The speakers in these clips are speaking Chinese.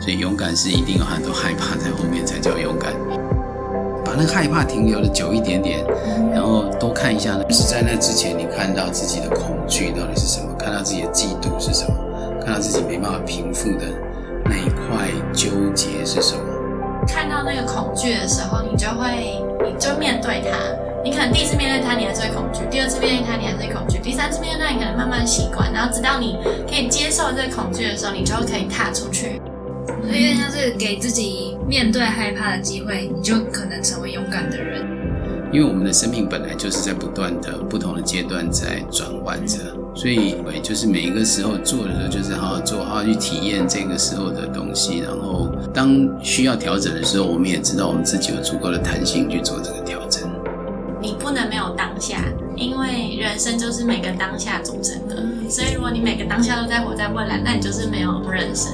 所以勇敢是一定有很多害怕在后面才叫勇敢。把那个害怕停留的久一点点，然后多看一下呢，是在那之前你看到自己的恐惧到底是什么，看到自己的嫉妒是什么，看到自己没办法平复的那一块纠结是什么。看到那个恐惧的时候，你就会，你就面对它。你可能第一次面对它，你还是会恐惧；第二次面对它，你还是会恐惧；第三次面对它，你可能慢慢习惯，然后直到你可以接受这个恐惧的时候，你就可以踏出去。有点像是给自己面对害怕的机会，你就可能成为勇敢的人。因为我们的生命本来就是在不断的不同的阶段在转换着，所以就是每一个时候做的时候，就是好好做，好好去体验这个时候的东西。然后当需要调整的时候，我们也知道我们自己有足够的弹性去做这个调整。你不能没有当下，因为人生就是每个当下组成的。所以如果你每个当下都在活在未来，那你就是没有人生。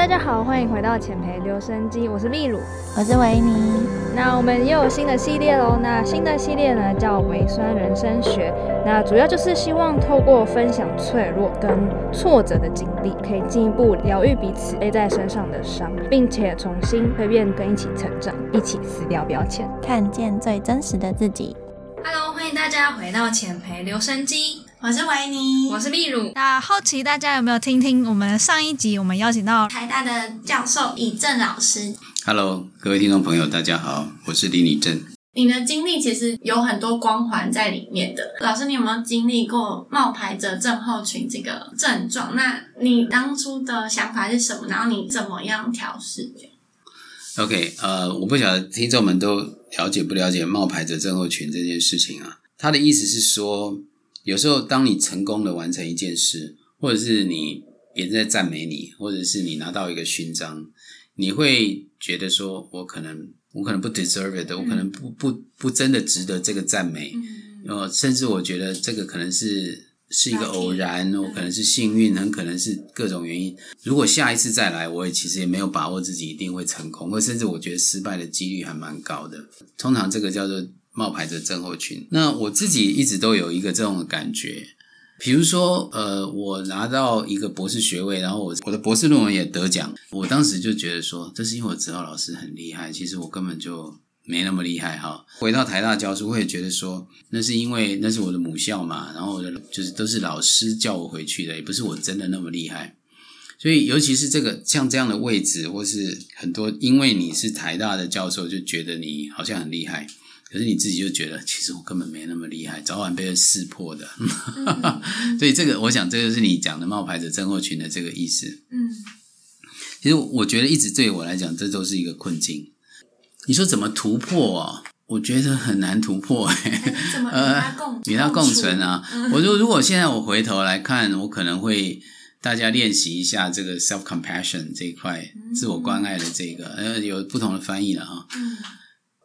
大家好，欢迎回到浅培留声机，我是秘鲁，我是维尼。那我们又有新的系列喽。那新的系列呢叫微酸人生学，那主要就是希望透过分享脆弱跟挫折的经历，可以进一步疗愈彼此背在身上的伤，并且重新蜕变，跟一起成长，一起撕掉标签，看见最真实的自己。Hello，欢迎大家回到浅培留声机。我是维尼，我是秘鲁。那好奇大家有没有听听我们上一集？我们邀请到台大的教授李正老师。Hello，各位听众朋友，大家好，我是李李正。你的经历其实有很多光环在里面的。老师，你有没有经历过冒牌者症候群这个症状？那你当初的想法是什么？然后你怎么样调试？OK，呃，我不晓得听众们都了解不了解冒牌者症候群这件事情啊？他的意思是说。有时候，当你成功的完成一件事，或者是你别人在赞美你，或者是你拿到一个勋章，你会觉得说，我可能我可能不 deserve it，我可能不不不真的值得这个赞美，呃，甚至我觉得这个可能是是一个偶然，我可能是幸运，很可能是各种原因。如果下一次再来，我也其实也没有把握自己一定会成功，或甚至我觉得失败的几率还蛮高的。通常这个叫做。冒牌的症候群，那我自己一直都有一个这种感觉，比如说，呃，我拿到一个博士学位，然后我我的博士论文也得奖，我当时就觉得说，这是因为我指导老师很厉害，其实我根本就没那么厉害哈。回到台大教书，我也觉得说，那是因为那是我的母校嘛，然后我的就是都是老师叫我回去的，也不是我真的那么厉害。所以，尤其是这个像这样的位置，或是很多因为你是台大的教授，就觉得你好像很厉害。可是你自己就觉得，其实我根本没那么厉害，早晚被人识破的。所以这个，我想这就是你讲的冒牌者症候群的这个意思。嗯，其实我觉得一直对我来讲，这都是一个困境。你说怎么突破啊？我觉得很难突破。怎么与他共与他共存啊？我说，如果现在我回头来看，我可能会大家练习一下这个 self compassion 这一块，自我关爱的这个，呃，有不同的翻译了哈。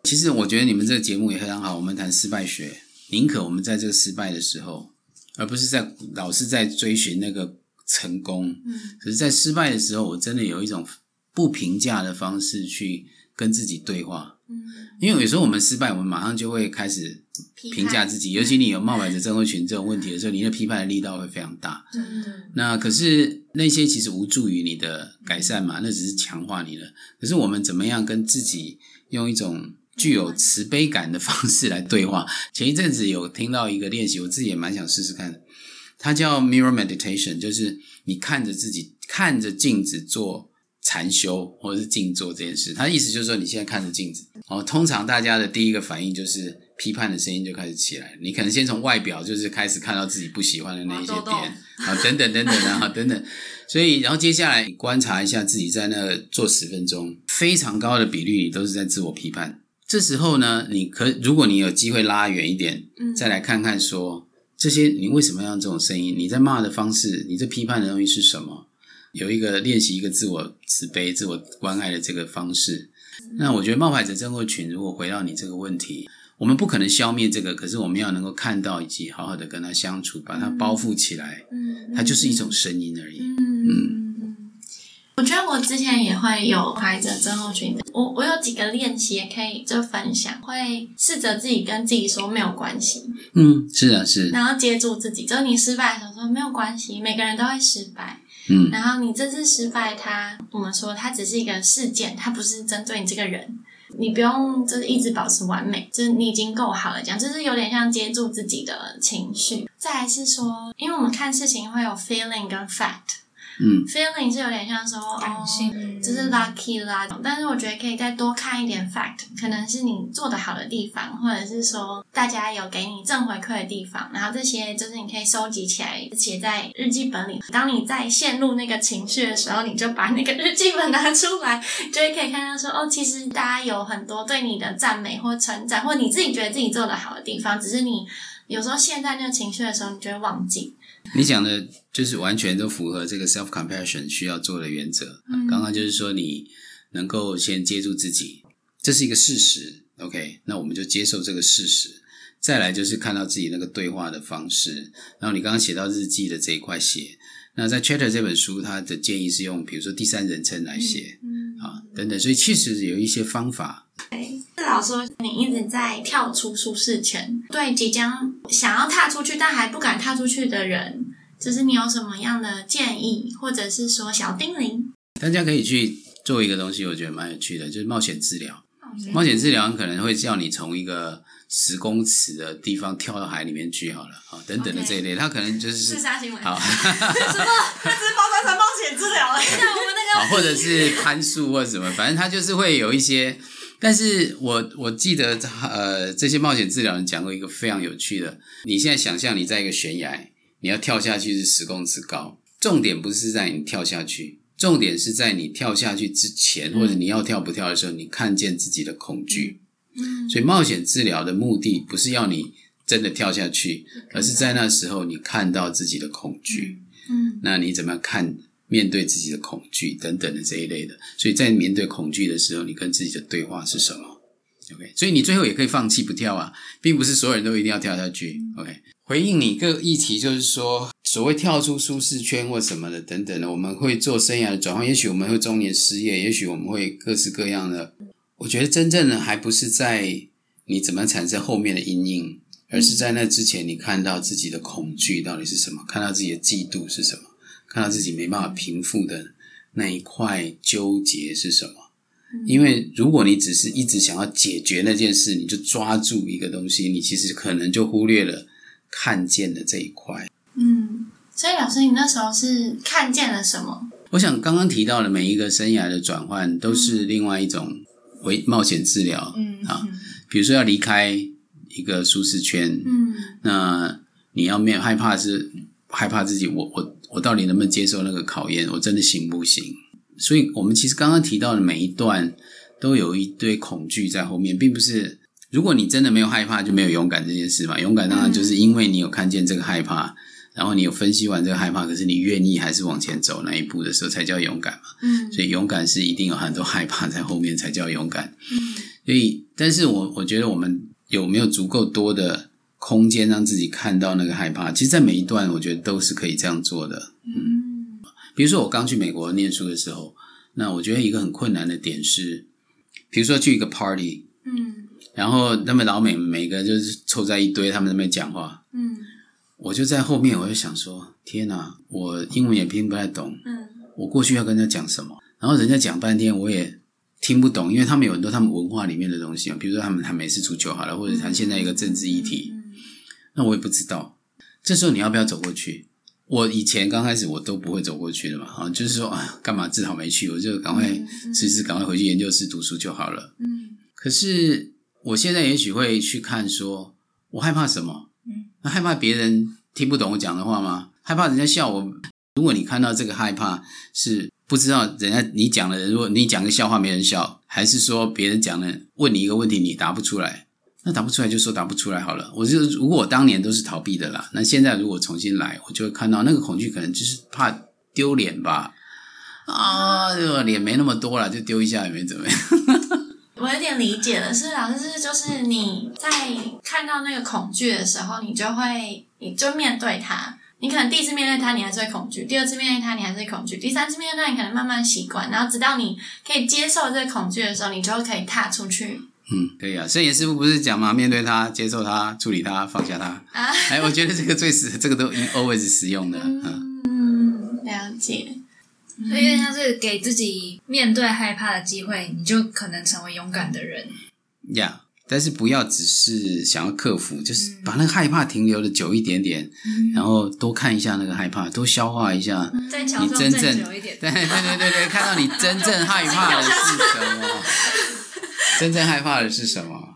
其实我觉得你们这个节目也非常好。我们谈失败学，宁可我们在这个失败的时候，而不是在老是在追寻那个成功。嗯，可是，在失败的时候，我真的有一种不评价的方式去跟自己对话。嗯，因为有时候我们失败，我们马上就会开始评价自己。尤其你有冒牌者症候群这种问题的时候，你的批判的力道会非常大。真的。那可是那些其实无助于你的改善嘛？那只是强化你了。可是我们怎么样跟自己用一种具有慈悲感的方式来对话。前一阵子有听到一个练习，我自己也蛮想试试看的。它叫 Mirror Meditation，就是你看着自己，看着镜子做禅修或者是静坐这件事。它的意思就是说，你现在看着镜子，哦，通常大家的第一个反应就是批判的声音就开始起来。你可能先从外表就是开始看到自己不喜欢的那一些点，啊，等等等等啊，等等。所以，然后接下来观察一下自己在那做十分钟，非常高的比率你都是在自我批判。这时候呢，你可如果你有机会拉远一点，再来看看说这些你为什么要这种声音？你在骂的方式，你这批判的东西是什么？有一个练习一个自我慈悲、自我关爱的这个方式。那我觉得冒牌者症候群，如果回到你这个问题，我们不可能消灭这个，可是我们要能够看到以及好好的跟他相处，把它包覆起来。嗯，它就是一种声音而已。嗯。我觉得我之前也会有怀着症候群的，我我有几个练习也可以就分享，会试着自己跟自己说没有关系，嗯，是啊是，然后接住自己，就是你失败的时候说没有关系，每个人都会失败，嗯。然后你这次失败它，我们说它只是一个事件，它不是针对你这个人。你不用就是一直保持完美，就是你已经够好了，这样就是有点像接住自己的情绪。再来是说，因为我们看事情会有 feeling 跟 fact，嗯 feeling 是有点像说哦，就是 lucky 啦。但是我觉得可以再多看一点 fact，可能是你做的好的地方，或者是说大家有给你正回馈的地方，然后这些就是你可以收集起来，写在日记本里。当你在陷入那个情绪的时候，你就把那个日记本拿出来，就会可以看到说哦，其实大家有很多对你的赞美或称赞，或你自己觉得自己做的好的地方，只是你有时候陷在那个情绪的时候，你就会忘记。你讲的就是完全都符合这个 self compassion 需要做的原则。嗯刚刚就是说你能够先接住自己，这是一个事实。OK，那我们就接受这个事实。再来就是看到自己那个对话的方式。然后你刚刚写到日记的这一块写，那在 Chatter 这本书，它的建议是用比如说第三人称来写、嗯啊等等，所以其实有一些方法。至少说你一直在跳出舒适圈，对即将想要踏出去但还不敢踏出去的人，就是你有什么样的建议，或者是说小叮咛？大家可以去做一个东西，我觉得蛮有趣的，就是冒险治疗。冒险治疗可能会叫你从一个十公尺的地方跳到海里面去，好了啊，等等的这一类，他可能就是自杀行为？好，什么？他只是包装成冒险治疗而已。像我们那好，或者是攀树或者什么，反正他就是会有一些。但是我我记得呃，这些冒险治疗人讲过一个非常有趣的，你现在想象你在一个悬崖，你要跳下去是十公尺高，重点不是在你跳下去，重点是在你跳下去之前，或者你要跳不跳的时候，你看见自己的恐惧。嗯。所以冒险治疗的目的不是要你真的跳下去，而是在那时候你看到自己的恐惧。嗯。那你怎么样看面对自己的恐惧等等的这一类的？所以在面对恐惧的时候，你跟自己的对话是什么？OK，所以你最后也可以放弃不跳啊，并不是所有人都一定要跳下去。OK，回应你个议题，就是说所谓跳出舒适圈或什么的等等的，我们会做生涯的转换，也许我们会中年失业，也许我们会各式各样的。我觉得真正的还不是在你怎么产生后面的阴影，而是在那之前，你看到自己的恐惧到底是什么，看到自己的嫉妒是什么，看到自己没办法平复的那一块纠结是什么。因为如果你只是一直想要解决那件事，你就抓住一个东西，你其实可能就忽略了看见的这一块。嗯。所以老师，你那时候是看见了什么？我想刚刚提到的每一个生涯的转换，都是另外一种为冒险治疗。嗯啊，比如说要离开一个舒适圈，嗯那你要面害怕是害怕自己，我我我到底能不能接受那个考验？我真的行不行？所以我们其实刚刚提到的每一段都有一堆恐惧在后面，并不是如果你真的没有害怕，就没有勇敢这件事嘛。勇敢当然就是因为你有看见这个害怕，然后你有分析完这个害怕，可是你愿意还是往前走那一步的时候，才叫勇敢嘛。嗯所以勇敢是一定有很多害怕在后面才叫勇敢。嗯所以，但是我我觉得我们有没有足够多的空间让自己看到那个害怕？其实，在每一段，我觉得都是可以这样做的。嗯比如说，我刚去美国念书的时候，那我觉得一个很困难的点是，比如说去一个 party，嗯然后他们老美每个就是凑在一堆，他们在那边讲话，嗯我就在后面，我就想说，天哪，我英文也听不太懂，嗯我过去要跟他讲什么，然后人家讲半天我也听不懂，因为他们有很多他们文化里面的东西啊，比如说他们谈美式足球好了，或者谈现在一个政治议题，嗯那我也不知道。这时候你要不要走过去？我以前刚开始我都不会走过去的嘛，啊，就是说啊，干嘛自讨没趣，我就赶快其实赶快回去研究室读书就好了。嗯可是我现在也许会去看说，我害怕什么？嗯，那害怕别人听不懂我讲的话吗？害怕人家笑我？如果你看到这个害怕是不知道人家你讲的人，如果你讲个笑话没人笑，还是说别人讲的问你一个问题你答不出来，那答不出来就说答不出来好了。我就如果我当年都是逃避的啦，那现在如果重新来，我就会看到那个恐惧可能就是怕丢脸吧。啊，这个脸没那么多了，就丢一下也没怎么样。我有点理解了，是老师就是你在看到那个恐惧的时候，你就会你就面对它。你可能第一次面对它，你还是会恐惧；第二次面对它，你还是会恐惧；第三次面对它，你可能慢慢习惯，然后直到你可以接受这个恐惧的时候，你就可以踏出去嗯，可以啊。圣严师傅不是讲吗？面对他，接受他，处理他，放下他。啊。哎，我觉得这个最实，这个都 always 实用的。嗯，嗯，了解。所以有点像是给自己面对害怕的机会，你就可能成为勇敢的人。呀但是不要只是想要克服，就是把那个害怕停留的久一点点，然后多看一下那个害怕，多消化一下。你真正久一点，对对对对对，看到你真正害怕的是什么？真正害怕的是什么？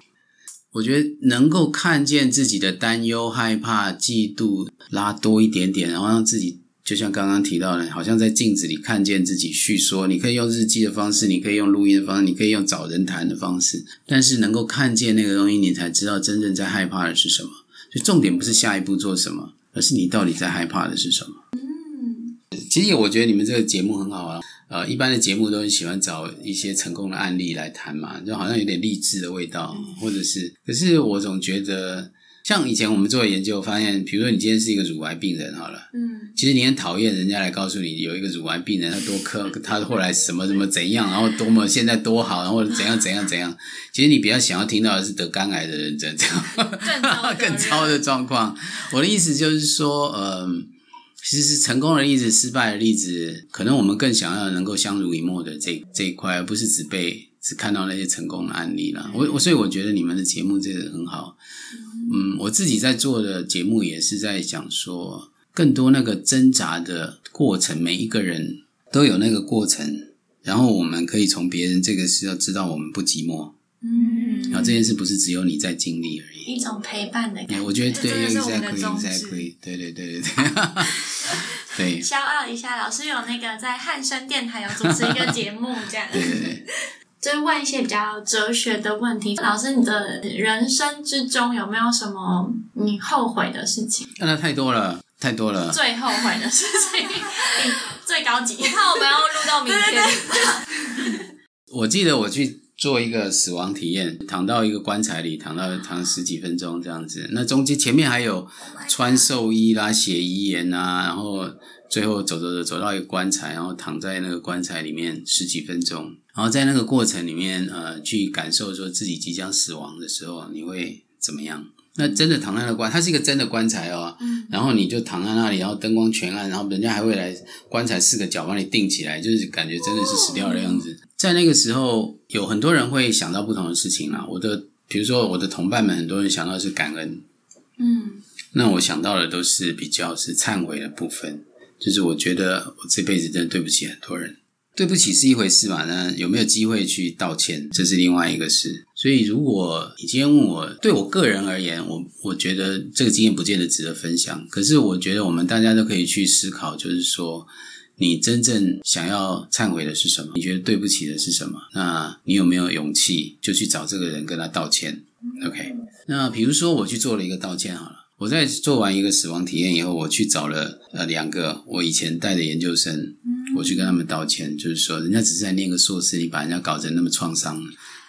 我觉得能够看见自己的担忧、害怕、嫉妒，拉多一点点，然后让自己就像刚刚提到的，好像在镜子里看见自己叙说。你可以用日记的方式，你可以用录音的方式，你可以用找人谈的方式，但是能够看见那个东西，你才知道真正在害怕的是什么。就重点不是下一步做什么，而是你到底在害怕的是什么。嗯其实我觉得你们这个节目很好啊。呃，一般的节目都很喜欢找一些成功的案例来谈嘛，就好像有点励志的味道，或者是，可是我总觉得，像以前我们做的研究发现，比如说你今天是一个乳癌病人好了，嗯，其实你很讨厌人家来告诉你有一个乳癌病人他多科，他后来什么什么怎样，然后多么现在多好，然后怎样怎样怎样，其实你比较想要听到的是得肝癌的人这样。更糟的 更糟的状况。我的意思就是说，嗯、其实成功的例子、失败的例子，可能我们更想要能够相濡以沫的这这一块，而不是只被只看到那些成功的案例了。我我所以我觉得你们的节目这个很好。嗯，我自己在做的节目也是在讲说，更多那个挣扎的过程，每一个人都有那个过程，然后我们可以从别人这个是要知道我们不寂寞，嗯，然后这件事不是只有你在经历而已。一种陪伴的哎，感觉。我觉得对这真的是我们的，exactly 宗旨 exactly，对对对对对，对骄 傲一下，老师有那个在汉声电台有主持一个节目，这样。对 对对。就是问一些比较哲学的问题。老师，你的人生之中有没有什么你后悔的事情？那太多了，太多了。最后悔的事情，最高级。怕我们要录到明天。我记得我去做一个死亡体验，躺到一个棺材里，躺到躺十几分钟这样子。那中间前面还有穿寿衣啦、写遗言啊，然后最后走走走走到一个棺材，然后躺在那个棺材里面十几分钟。然后在那个过程里面，呃，去感受说自己即将死亡的时候，你会怎么样？那真的躺在那个棺，它是一个真的棺材哦。嗯然后你就躺在那里，然后灯光全暗，然后人家还会来棺材四个角帮你定起来，就是感觉真的是死掉的样子。在那个时候，有很多人会想到不同的事情啦。我的，比如说我的同伴们，很多人想到是感恩，嗯那我想到的都是比较是忏悔的部分，就是我觉得我这辈子真的对不起很多人。对不起是一回事嘛，那有没有机会去道歉，这是另外一个事。所以，如果你今天问我，对我个人而言，我我觉得这个经验不见得值得分享。可是，我觉得我们大家都可以去思考，就是说，你真正想要忏悔的是什么？你觉得对不起的是什么？那你有没有勇气就去找这个人跟他道歉？OK，那比如说我去做了一个道歉好了。我在做完一个死亡体验以后，我去找了呃两个我以前带的研究生，我去跟他们道歉，就是说人家只是在念个硕士，你把人家搞成那么创伤，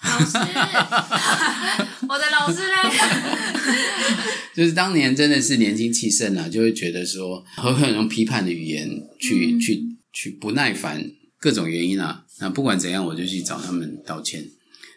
老师，我的老师嘞？就是当年真的是年轻气盛啊，就会觉得说会很用批判的语言去、去去不耐烦，各种原因啊。那不管怎样，我就去找他们道歉。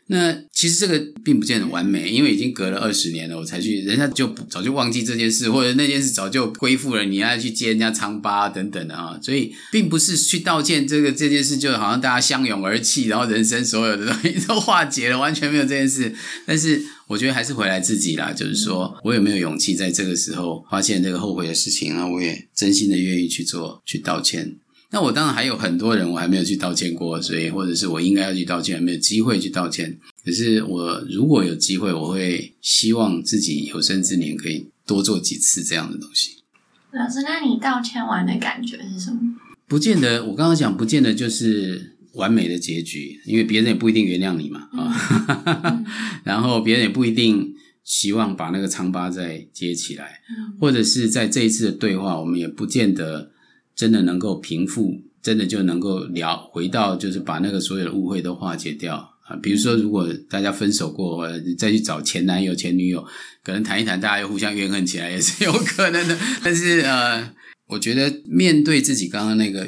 那其实这个并不见得完美，因为已经隔了二十年了，我才去，人家就早就忘记这件事，或者那件事早就恢复了，你要去接人家疮疤等等的啊，所以并不是去道歉这个这件事，就好像大家相拥而泣，然后人生所有的东西都化解了，完全没有这件事。但是我觉得还是回来自己啦，就是说我有没有勇气在这个时候发现这个后悔的事情，那我也真心的愿意去做，去道歉。那我当然还有很多人我还没有去道歉过，所以或者是我应该要去道歉，还没有机会去道歉。可是我如果有机会，我会希望自己有生之年可以多做几次这样的东西。老师，那你道歉完的感觉是什么？不见得，我刚刚讲不见得就是完美的结局，因为别人也不一定原谅你嘛啊，然后别人也不一定希望把那个疮疤再接起来，或者是在这一次的对话，我们也不见得真的能够平复，真的就能够聊回到就是把那个所有的误会都化解掉。啊，比如说，如果大家分手过，或者再去找前男友、前女友，可能谈一谈，大家又互相怨恨起来，也是有可能的。但是，呃，我觉得面对自己刚刚那个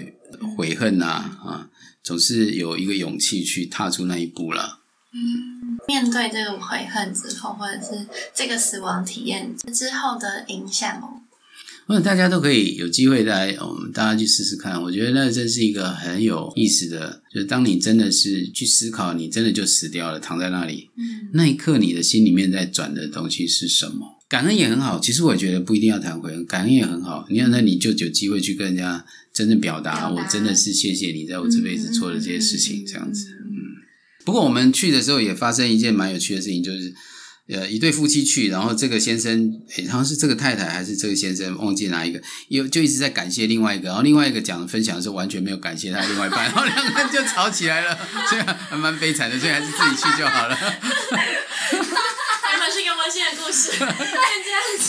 悔恨啊，啊，总是有一个勇气去踏出那一步了。嗯面对这个悔恨之后，或者是这个死亡体验之后的影响哦。或者大家都可以有机会来，我们大家去试试看。我觉得那真是一个很有意思的，就是当你真的是去思考，你真的就死掉了，躺在那里，嗯那一刻你的心里面在转的东西是什么？感恩也很好，其实我觉得不一定要谈回恩，感恩也很好。你看，那你就有机会去跟人家真正表达，我真的是谢谢你在我这辈子做的这些事情，嗯这样子。嗯，不过我们去的时候也发生一件蛮有趣的事情，就是。呃，一对夫妻去，然后这个先生，诶，好像是这个太太还是这个先生，忘记哪一个，又就一直在感谢另外一个，然后另外一个讲分享的时候完全没有感谢他另外一半，然后两个人就吵起来了，所以还蛮悲惨的，所以还是自己去就好了。原本是一个温馨的故事，变这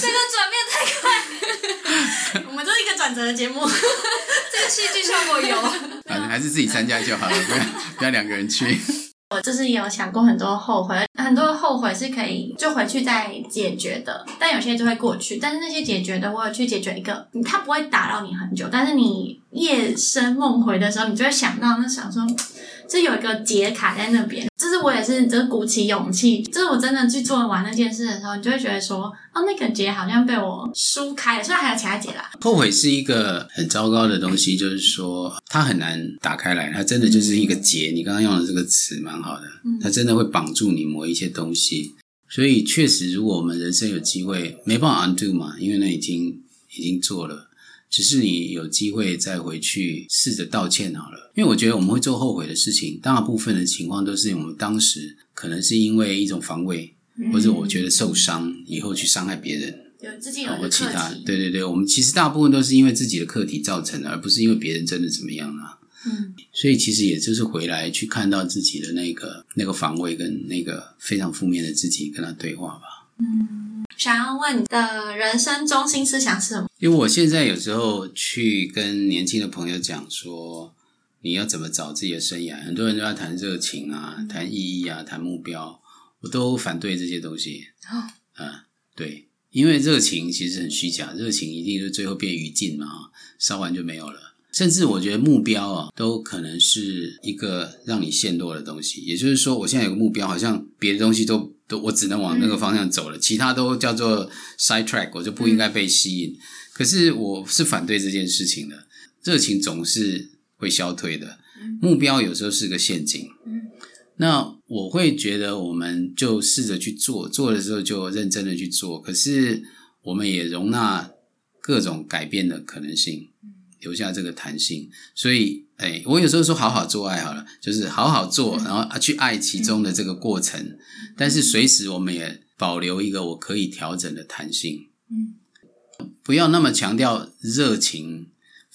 这个转变太快，我们都是一个转折的节目。这个戏剧效果有。反正，还是自己参加就好了，不要不要两个人去。我就是也有想过很多后悔，很多后悔是可以就回去再解决的，但有些就会过去。但是那些解决的，我有去解决一个，它不会打扰你很久，但是你夜深梦回的时候，你就会想到，那想说，就有一个结卡在那边。就是我也是，就是鼓起勇气，就是我真的去做完那件事的时候，你就会觉得说，哦，那个结好像被我梳开了，虽然还有其他结啦，后悔是一个很糟糕的东西，就是说它很难打开来，它真的就是一个结。你刚刚用的这个词蛮好的，它真的会绑住你某一些东西。所以确实，如果我们人生有机会，没办法 undo 嘛，因为那已经已经做了，只是你有机会再回去试着道歉好了。因为我觉得我们会做后悔的事情，大部分的情况都是我们当时可能是因为一种防卫，或者我觉得受伤以后去伤害别人。有自己有其他，对对对，我们其实大部分都是因为自己的课题造成的，而不是因为别人真的怎么样啊。嗯，所以其实也就是回来去看到自己的那个那个防卫跟那个非常负面的自己，跟他对话吧。想要问你的人生中心思想是什么？因为我现在有时候去跟年轻的朋友讲说，你要怎么找自己的生涯，很多人都要谈热情啊，谈意义啊，谈目标，我都反对这些东西。哦啊，对，因为热情其实很虚假，热情一定是最后变于烬嘛，烧完就没有了。甚至我觉得目标啊，都可能是一个让你陷落的东西。也就是说，我现在有个目标，好像别的东西都都我只能往那个方向走了，其他都叫做 side track，我就不应该被吸引。可是我是反对这件事情的，热情总是会消退的，目标有时候是个陷阱。嗯那我会觉得，我们就试着去做，做的时候就认真的去做。可是我们也容纳各种改变的可能性，留下这个弹性。所以，哎，我有时候说好好做爱好了，就是好好做，然后啊去爱其中的这个过程。但是随时我们也保留一个我可以调整的弹性。嗯，不要那么强调热情。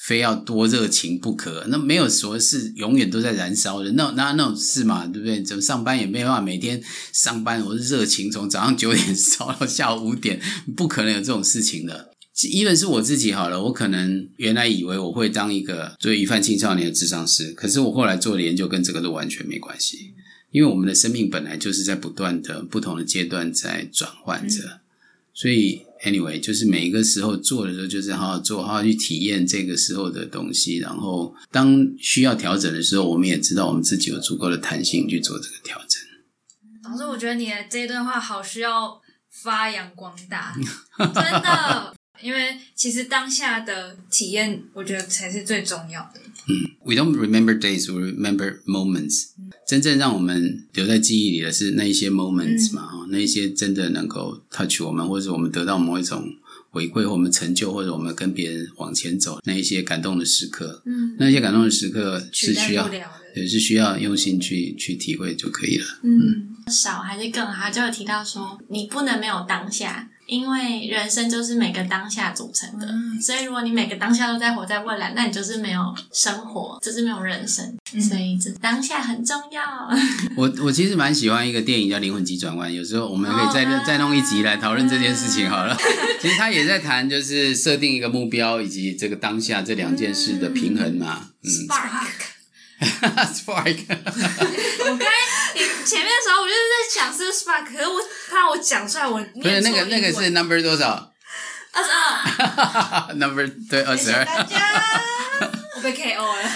非要多热情不可，那没有什么是永远都在燃烧的，那那那种事嘛，对不对？怎么上班也没办法每天上班，我是热情从早上九点 烧到下午五点，不可能有这种事情的。Even 是我自己好了，我可能原来以为我会当一个做疑犯青少年的智商师，可是我后来做的研究跟这个都完全没关系，因为我们的生命本来就是在不断的不同的阶段在转换着，所以。Anyway，就是每一个时候做的时候，就是好好做，好好去体验这个时候的东西。然后，当需要调整的时候，我们也知道我们自己有足够的弹性去做这个调整。老师，我觉得你的这一段话好需要发扬光大，真的，因为其实当下的体验，我觉得才是最重要的。嗯，We don't remember days, we remember moments。真正让我们留在记忆里的是那一些 moments 嘛，哈、那一些真的能够 touch 我们，或者我们得到某一种回馈，或我们成就，或者我们跟别人往前走那一些感动的时刻。嗯那些感动的时刻是需要。也是需要用心去去体会就可以了。嗯，少还是更好，就有提到说你不能没有当下，因为人生就是每个当下组成的。嗯所以如果你每个当下都在活在未来，那你就是没有生活，就是没有人生。所以这当下很重要。我我其实蛮喜欢一个电影叫《灵魂急转弯》，有时候我们可以再、哦再弄一集来讨论这件事情好了。其实他也在谈，就是设定一个目标以及这个当下这两件事的平衡嘛。嗯 Spark，，Spark，我刚才你前面的时候，我就是在想是 Spark，可是我怕我讲出来，我不是那个那个是 number 多少二十二，？number 对二十二。大家。我被 KO 了。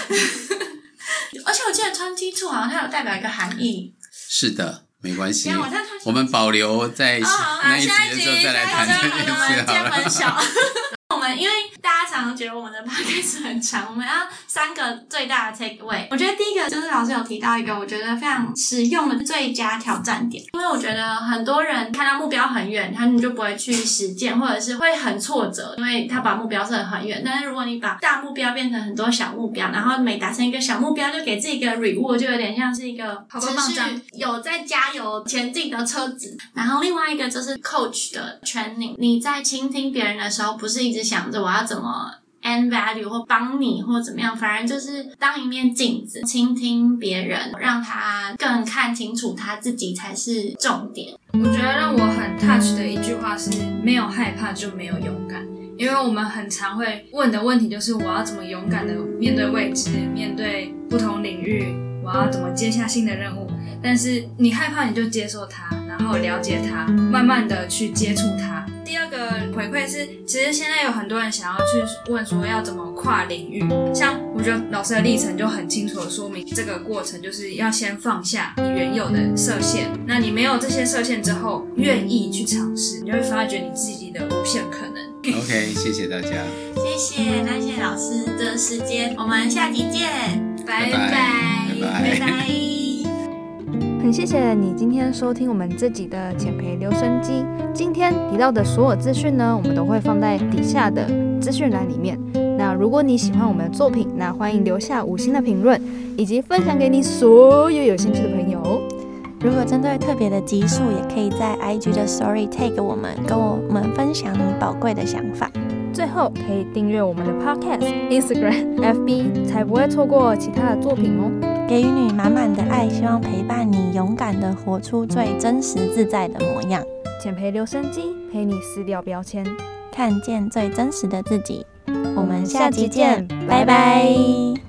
而且我记得 twenty two 好像它有代表一个含义。是的，没关系我们保留在那一集下一集的时候再来谈这件事好了。小。我们们因为大家常常觉得我们的 podcast 很长，我们要三个最大的 take away。我觉得第一个就是老师有提到一个我觉得非常实用的最佳挑战点，因为我觉得很多人看到目标很远，他们就不会去实践，或者是会很挫折，因为他把目标设得很远。但是如果你把大目标变成很多小目标，然后每达成一个小目标就给自己一个 reward，就有点像是一个好持续棒棒棒有在加油前进的车子。然后另外一个就是 coach 的 training，你在倾听别人的时候，不是一直想着我要怎么。and value 或帮你或怎么样，反而就是当一面镜子，倾听别人，让他更看清楚他自己才是重点。我觉得让我很 touch 的一句话是：没有害怕就没有勇敢。因为我们很常会问的问题就是：我要怎么勇敢的面对未知，面对不同领域，我要怎么接下新的任务？但是你害怕，你就接受它，然后了解它，慢慢的去接触它。第二个回馈是，其实现在有很多人想要去问说要怎么跨领域，像我觉得老师的历程就很清楚的说明这个过程，就是要先放下你原有的设限，那你没有这些设限之后，愿意去尝试，你就会发觉你自己的无限可能。OK，谢谢大家，谢谢，那谢谢老师的时间，我们下集见，拜。拜拜。拜拜。很谢谢你今天收听我们这集的浅培留声机。今天提到的所有资讯呢，我们都会放在底下的资讯栏里面。那如果你喜欢我们的作品，那欢迎留下五星的评论，以及分享给你所有有兴趣的朋友哦。如果针对特别的集数，也可以在 IG 的 Story tag 我们，跟我们分享你宝贵的想法。最后可以订阅我们的 Podcast、Instagram、FB，才不会错过其他的作品哦。给予你满满的爱，希望陪伴你勇敢的活出最真实自在的模样，减肥留声机陪你撕掉标签。看见最真实的自己。我们下下集集见见，拜拜拜拜